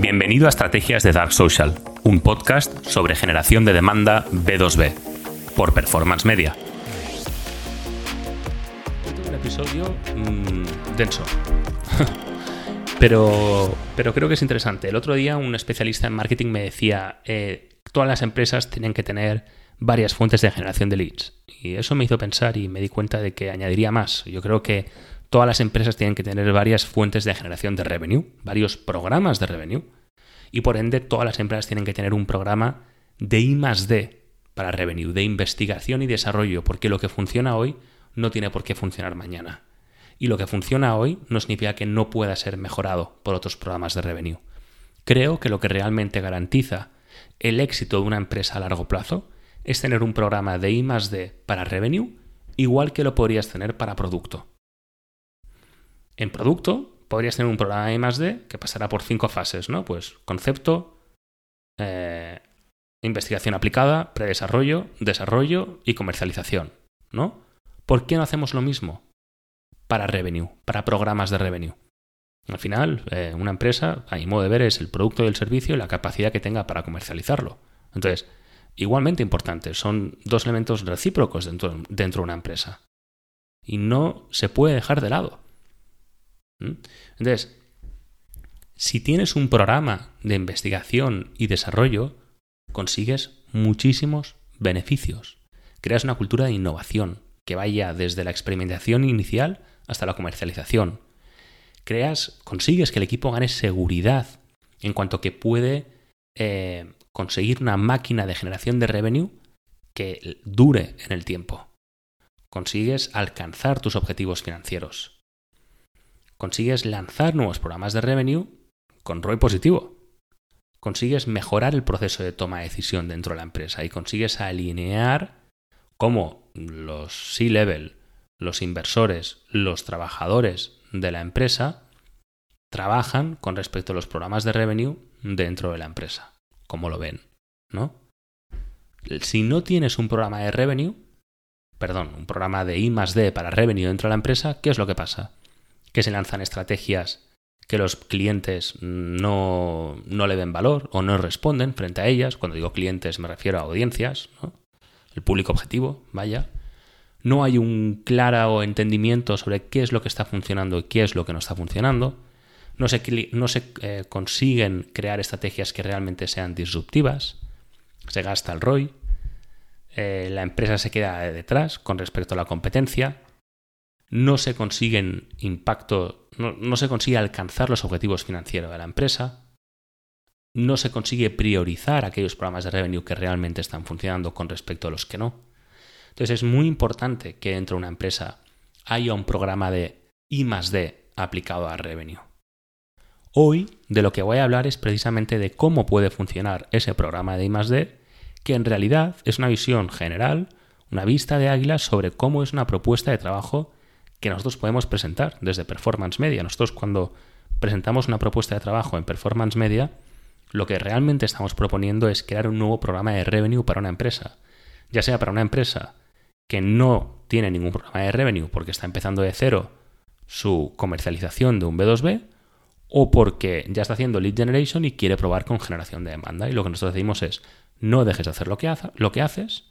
Bienvenido a Estrategias de Dark Social, un podcast sobre generación de demanda B2B, por Performance Media. Un episodio mm, denso. pero, pero creo que es interesante. El otro día un especialista en marketing me decía, eh, todas las empresas tienen que tener varias fuentes de generación de leads. Y eso me hizo pensar y me di cuenta de que añadiría más. Yo creo que todas las empresas tienen que tener varias fuentes de generación de revenue, varios programas de revenue. Y por ende, todas las empresas tienen que tener un programa de I más D para revenue, de investigación y desarrollo, porque lo que funciona hoy no tiene por qué funcionar mañana. Y lo que funciona hoy no significa que no pueda ser mejorado por otros programas de revenue. Creo que lo que realmente garantiza el éxito de una empresa a largo plazo es tener un programa de I más D para revenue igual que lo podrías tener para producto. En producto podrías tener un programa de que pasará por cinco fases, ¿no? Pues concepto, eh, investigación aplicada, predesarrollo, desarrollo y comercialización, ¿no? ¿Por qué no hacemos lo mismo para revenue, para programas de revenue? Al final, eh, una empresa, a mi modo de ver, es el producto y el servicio y la capacidad que tenga para comercializarlo. Entonces, igualmente importante. Son dos elementos recíprocos dentro de una empresa. Y no se puede dejar de lado. Entonces, si tienes un programa de investigación y desarrollo, consigues muchísimos beneficios. Creas una cultura de innovación que vaya desde la experimentación inicial hasta la comercialización. Creas, consigues que el equipo gane seguridad en cuanto que puede eh, conseguir una máquina de generación de revenue que dure en el tiempo. Consigues alcanzar tus objetivos financieros. Consigues lanzar nuevos programas de revenue con ROI positivo. Consigues mejorar el proceso de toma de decisión dentro de la empresa y consigues alinear cómo los C-level, los inversores, los trabajadores de la empresa trabajan con respecto a los programas de revenue dentro de la empresa como lo ven, ¿no? Si no tienes un programa de revenue, perdón, un programa de I más D para revenue dentro de la empresa, ¿qué es lo que pasa? Que se lanzan estrategias que los clientes no, no le ven valor o no responden frente a ellas. Cuando digo clientes me refiero a audiencias, el público objetivo, vaya. No hay un claro entendimiento sobre qué es lo que está funcionando y qué es lo que no está funcionando. No se, no se eh, consiguen crear estrategias que realmente sean disruptivas, se gasta el ROI, eh, la empresa se queda detrás con respecto a la competencia, no se consiguen impacto, no, no se consigue alcanzar los objetivos financieros de la empresa, no se consigue priorizar aquellos programas de revenue que realmente están funcionando con respecto a los que no. Entonces es muy importante que dentro de una empresa haya un programa de I D aplicado a revenue. Hoy de lo que voy a hablar es precisamente de cómo puede funcionar ese programa de I+D, que en realidad es una visión general, una vista de águila sobre cómo es una propuesta de trabajo que nosotros podemos presentar desde Performance Media. Nosotros cuando presentamos una propuesta de trabajo en Performance Media, lo que realmente estamos proponiendo es crear un nuevo programa de revenue para una empresa. Ya sea para una empresa que no tiene ningún programa de revenue porque está empezando de cero su comercialización de un B2B, o porque ya está haciendo lead generation y quiere probar con generación de demanda. Y lo que nosotros decimos es, no dejes de hacer lo que, lo que haces,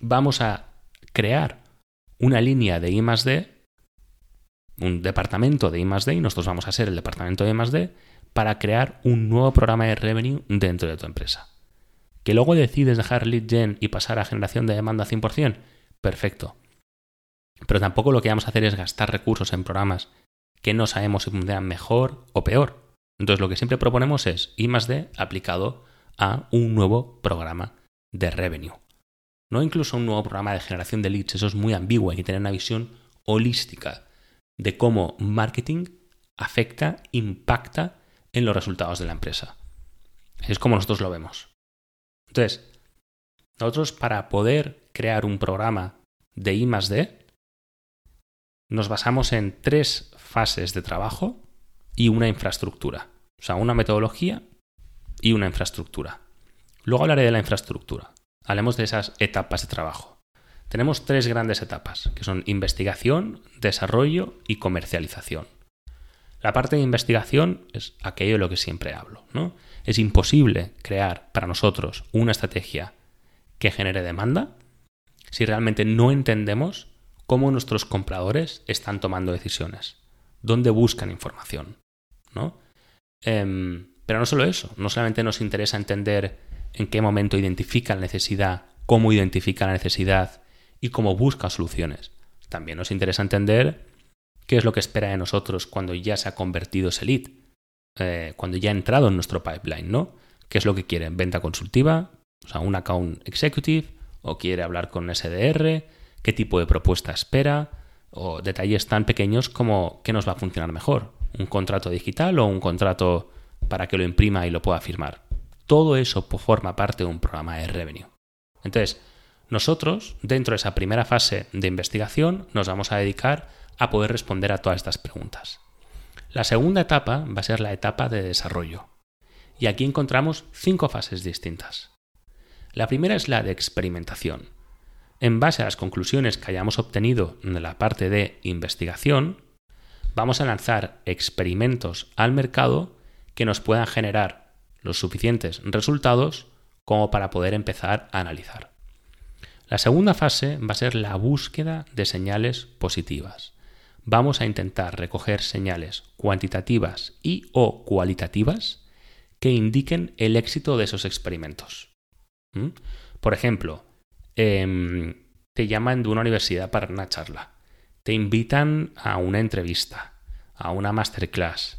vamos a crear una línea de I un departamento de I D, y nosotros vamos a ser el departamento de I para crear un nuevo programa de revenue dentro de tu empresa. Que luego decides dejar lead gen y pasar a generación de demanda 100%, perfecto. Pero tampoco lo que vamos a hacer es gastar recursos en programas que no sabemos si funcionan mejor o peor. Entonces lo que siempre proponemos es I D aplicado a un nuevo programa de revenue. No incluso un nuevo programa de generación de leads, eso es muy ambiguo, hay que tener una visión holística de cómo marketing afecta, impacta en los resultados de la empresa. Es como nosotros lo vemos. Entonces, nosotros para poder crear un programa de I más D, nos basamos en tres fases de trabajo y una infraestructura. O sea, una metodología y una infraestructura. Luego hablaré de la infraestructura. Hablemos de esas etapas de trabajo. Tenemos tres grandes etapas, que son investigación, desarrollo y comercialización. La parte de investigación es aquello de lo que siempre hablo, ¿no? Es imposible crear para nosotros una estrategia que genere demanda si realmente no entendemos cómo nuestros compradores están tomando decisiones, dónde buscan información, ¿no? Em, pero no solo eso, no solamente nos interesa entender en qué momento identifica la necesidad, cómo identifica la necesidad y cómo busca soluciones. También nos interesa entender qué es lo que espera de nosotros cuando ya se ha convertido ese lead, eh, cuando ya ha entrado en nuestro pipeline, ¿no? ¿Qué es lo que quiere? ¿Venta consultiva? O sea, un account executive, o quiere hablar con SDR, qué tipo de propuesta espera, o detalles tan pequeños como qué nos va a funcionar mejor, un contrato digital o un contrato para que lo imprima y lo pueda firmar. Todo eso forma parte de un programa de revenue. Entonces, nosotros, dentro de esa primera fase de investigación, nos vamos a dedicar a poder responder a todas estas preguntas. La segunda etapa va a ser la etapa de desarrollo. Y aquí encontramos cinco fases distintas. La primera es la de experimentación. En base a las conclusiones que hayamos obtenido en la parte de investigación, vamos a lanzar experimentos al mercado que nos puedan generar los suficientes resultados como para poder empezar a analizar. La segunda fase va a ser la búsqueda de señales positivas. Vamos a intentar recoger señales cuantitativas y o cualitativas que indiquen el éxito de esos experimentos. ¿Mm? Por ejemplo, em, te llaman de una universidad para una charla, te invitan a una entrevista, a una masterclass.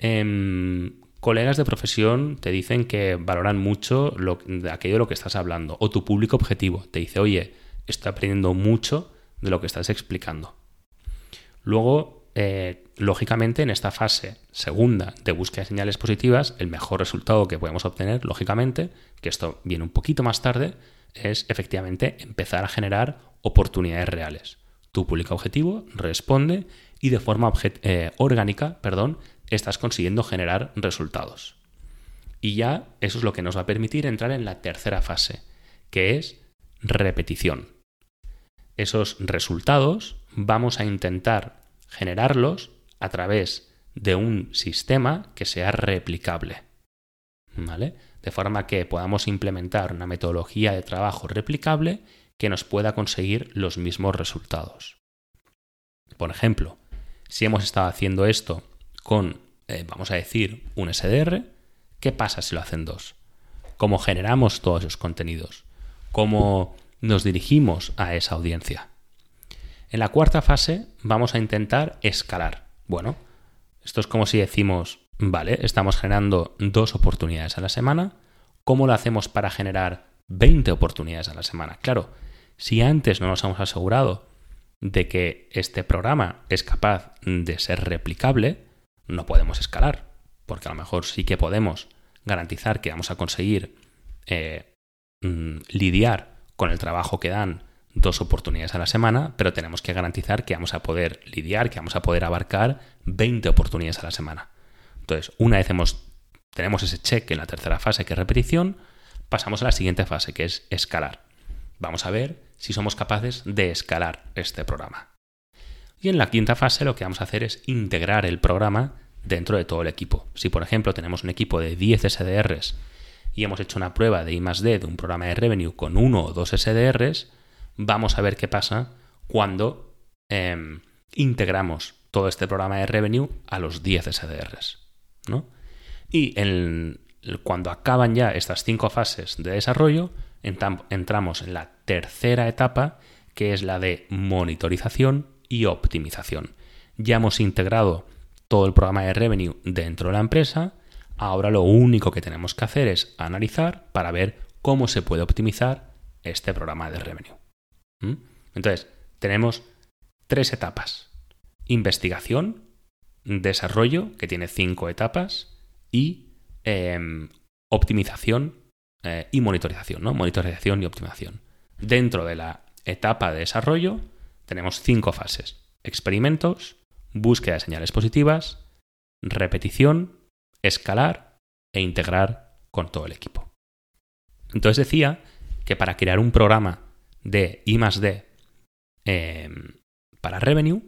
Em, colegas de profesión te dicen que valoran mucho aquello de lo que estás hablando, o tu público objetivo te dice, oye, estoy aprendiendo mucho de lo que estás explicando. Luego, eh, lógicamente, en esta fase segunda de búsqueda de señales positivas, el mejor resultado que podemos obtener, lógicamente, que esto viene un poquito más tarde, es efectivamente empezar a generar oportunidades reales. Tu público objetivo responde y de forma eh, orgánica, perdón, estás consiguiendo generar resultados. Y ya eso es lo que nos va a permitir entrar en la tercera fase, que es repetición. Esos resultados vamos a intentar generarlos a través de un sistema que sea replicable. ¿Vale? De forma que podamos implementar una metodología de trabajo replicable que nos pueda conseguir los mismos resultados. Por ejemplo, si hemos estado haciendo esto con, eh, vamos a decir, un SDR, ¿qué pasa si lo hacen dos? ¿Cómo generamos todos esos contenidos? ¿Cómo nos dirigimos a esa audiencia? En la cuarta fase vamos a intentar escalar. Bueno, esto es como si decimos, vale, estamos generando dos oportunidades a la semana. ¿Cómo lo hacemos para generar 20 oportunidades a la semana? Claro, si antes no nos hemos asegurado de que este programa es capaz de ser replicable, no podemos escalar, porque a lo mejor sí que podemos garantizar que vamos a conseguir eh, mm, lidiar con el trabajo que dan dos oportunidades a la semana, pero tenemos que garantizar que vamos a poder lidiar, que vamos a poder abarcar 20 oportunidades a la semana. Entonces, una vez hemos, tenemos ese check en la tercera fase, que es repetición, pasamos a la siguiente fase, que es escalar. Vamos a ver si somos capaces de escalar este programa. Y en la quinta fase lo que vamos a hacer es integrar el programa dentro de todo el equipo. Si por ejemplo tenemos un equipo de 10 SDRs y hemos hecho una prueba de I +D de un programa de revenue con uno o dos SDRs, vamos a ver qué pasa cuando em, integramos todo este programa de revenue a los 10 SDRs. ¿no? Y cuando acaban ya estas cinco fases de desarrollo, entramos en la tercera etapa, que es la de monitorización y optimización. Ya hemos integrado todo el programa de revenue dentro de la empresa, ahora lo único que tenemos que hacer es analizar para ver cómo se puede optimizar este programa de revenue. ¿Mm? Entonces, tenemos tres etapas. Investigación, desarrollo, que tiene cinco etapas, y em, optimización eh, y monitorización, ¿no? Monitorización y optimización. Dentro de la etapa de desarrollo tenemos cinco fases. Experimentos, búsqueda de señales positivas, repetición, escalar e integrar con todo el equipo. Entonces decía que para crear un programa de I D em, para revenue,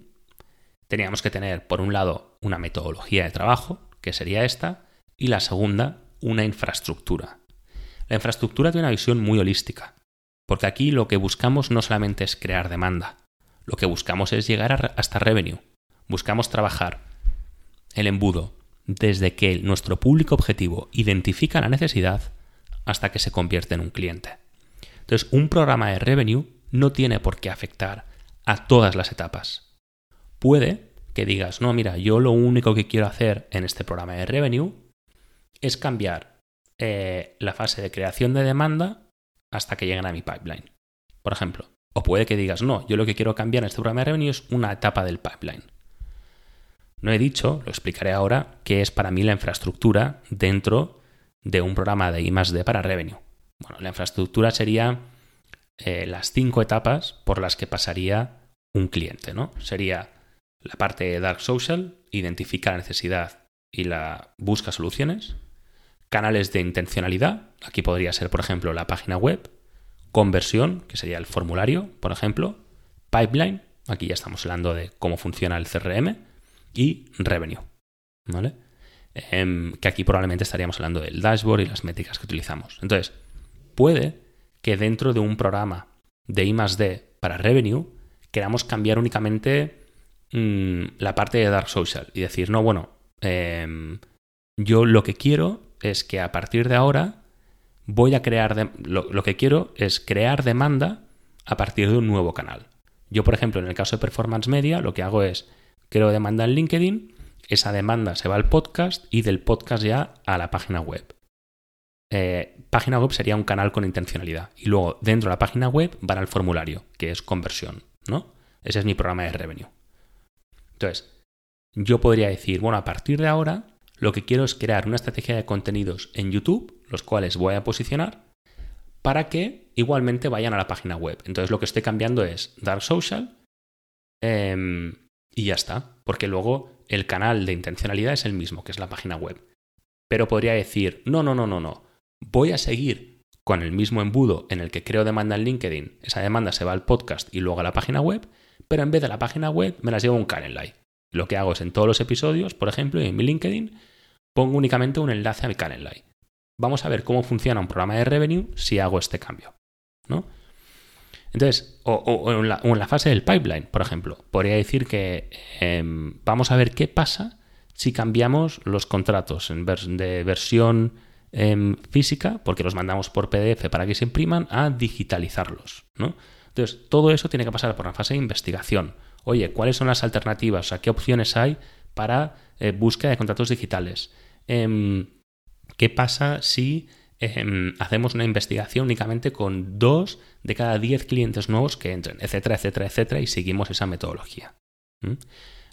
teníamos que tener, por un lado, una metodología de trabajo, que sería esta, y la segunda, una infraestructura. La infraestructura tiene una visión muy holística, porque aquí lo que buscamos no solamente es crear demanda, lo que buscamos es llegar hasta revenue. Buscamos trabajar el embudo desde que nuestro público objetivo identifica la necesidad hasta que se convierte en un cliente. Entonces, un programa de revenue no tiene por qué afectar a todas las etapas. Puede que digas, no, mira, yo lo único que quiero hacer en este programa de revenue es cambiar eh, la fase de creación de demanda hasta que lleguen a mi pipeline. Por ejemplo. O puede que digas, no, yo lo que quiero cambiar en este programa de revenue es una etapa del pipeline. No he dicho, lo explicaré ahora, qué es para mí la infraestructura dentro de un programa de I D para revenue. Bueno, la infraestructura sería eh, las cinco etapas por las que pasaría un cliente, ¿no? Sería la parte de Dark Social, identifica la necesidad y la busca soluciones. Canales de intencionalidad, aquí podría ser, por ejemplo, la página web. Conversión, que sería el formulario, por ejemplo. Pipeline, aquí ya estamos hablando de cómo funciona el CRM. Y revenue, ¿vale? Em, que aquí probablemente estaríamos hablando del dashboard y las métricas que utilizamos. Entonces, puede que dentro de un programa de I D para revenue queramos cambiar únicamente mm, la parte de Dark Social y decir, no, bueno, em, yo lo que quiero es que a partir de ahora voy a crear, lo, que quiero es crear demanda a partir de un nuevo canal. Yo, por ejemplo, en el caso de Performance Media, lo que hago es creo demanda en LinkedIn, esa demanda se va al podcast y del podcast ya a la página web. Eh, página web sería un canal con intencionalidad. Y luego, dentro de la página web, van al formulario, que es conversión, ¿no? Ese es mi programa de revenue. Entonces, yo podría decir, bueno, a partir de ahora, lo que quiero es crear una estrategia de contenidos en YouTube, los cuales voy a posicionar, para que igualmente vayan a la página web. Entonces, lo que estoy cambiando es Dark Social em, y ya está, porque luego el canal de intencionalidad es el mismo, que es la página web. Pero podría decir, no, no, no, no, no voy a seguir con el mismo embudo en el que creo demanda en LinkedIn, esa demanda se va al podcast y luego a la página web, pero en vez de la página web me las llevo a un Calendly. Lo que hago es en todos los episodios, por ejemplo, en mi LinkedIn, pongo únicamente un enlace a mi Calendly. Vamos a ver cómo funciona un programa de revenue si hago este cambio. ¿no? Entonces, o, en la, fase del pipeline, por ejemplo, podría decir que em, vamos a ver qué pasa si cambiamos los contratos de versión física, porque los mandamos por PDF para que se impriman, a digitalizarlos. ¿no? Entonces, todo eso tiene que pasar por una fase de investigación. Oye, ¿cuáles son las alternativas? O ¿qué opciones hay para eh, búsqueda de contratos digitales? Em, ¿Qué pasa si em, hacemos una investigación únicamente con dos de cada diez clientes nuevos que entren, etcétera, etcétera, etcétera, y seguimos esa metodología?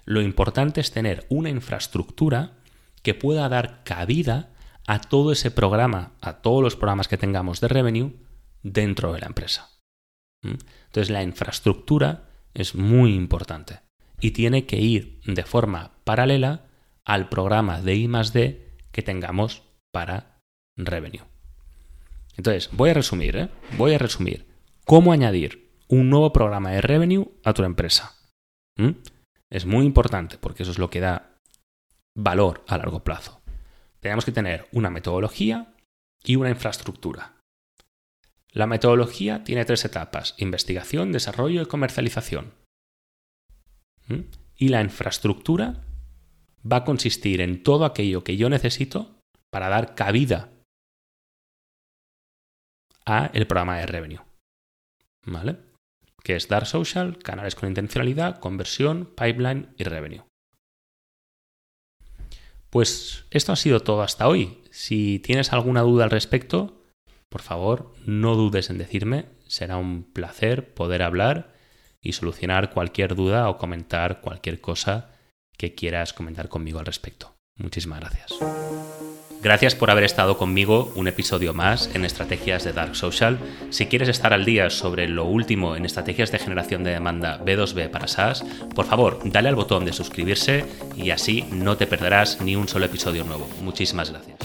Lo importante es tener una infraestructura que pueda dar cabida a todo ese programa, a todos los programas que tengamos de revenue dentro de la empresa. ¿Mm? Entonces la infraestructura es muy importante y tiene que ir de forma paralela al programa de I D que tengamos para revenue. Entonces, voy a resumir, ¿eh? voy a resumir cómo añadir un nuevo programa de revenue a tu empresa. ¿Mm? Es muy importante porque eso es lo que da valor a largo plazo tenemos que tener una metodología y una infraestructura. La metodología tiene tres etapas, investigación, desarrollo y comercialización. Y la infraestructura va a consistir en todo aquello que yo necesito para dar cabida a el programa de revenue. ¿Vale? Que es Dark Social, canales con intencionalidad, conversión, pipeline y revenue. Pues esto ha sido todo hasta hoy. Si tienes alguna duda al respecto, por favor, no dudes en decirme. Será un placer poder hablar y solucionar cualquier duda o comentar cualquier cosa que quieras comentar conmigo al respecto. Muchísimas gracias. Gracias por haber estado conmigo un episodio más en Estrategias de Dark Social. Si quieres estar al día sobre lo último en estrategias de generación de demanda B2B para SaaS, por favor, dale al botón de suscribirse y así no te perderás ni un solo episodio nuevo. Muchísimas gracias.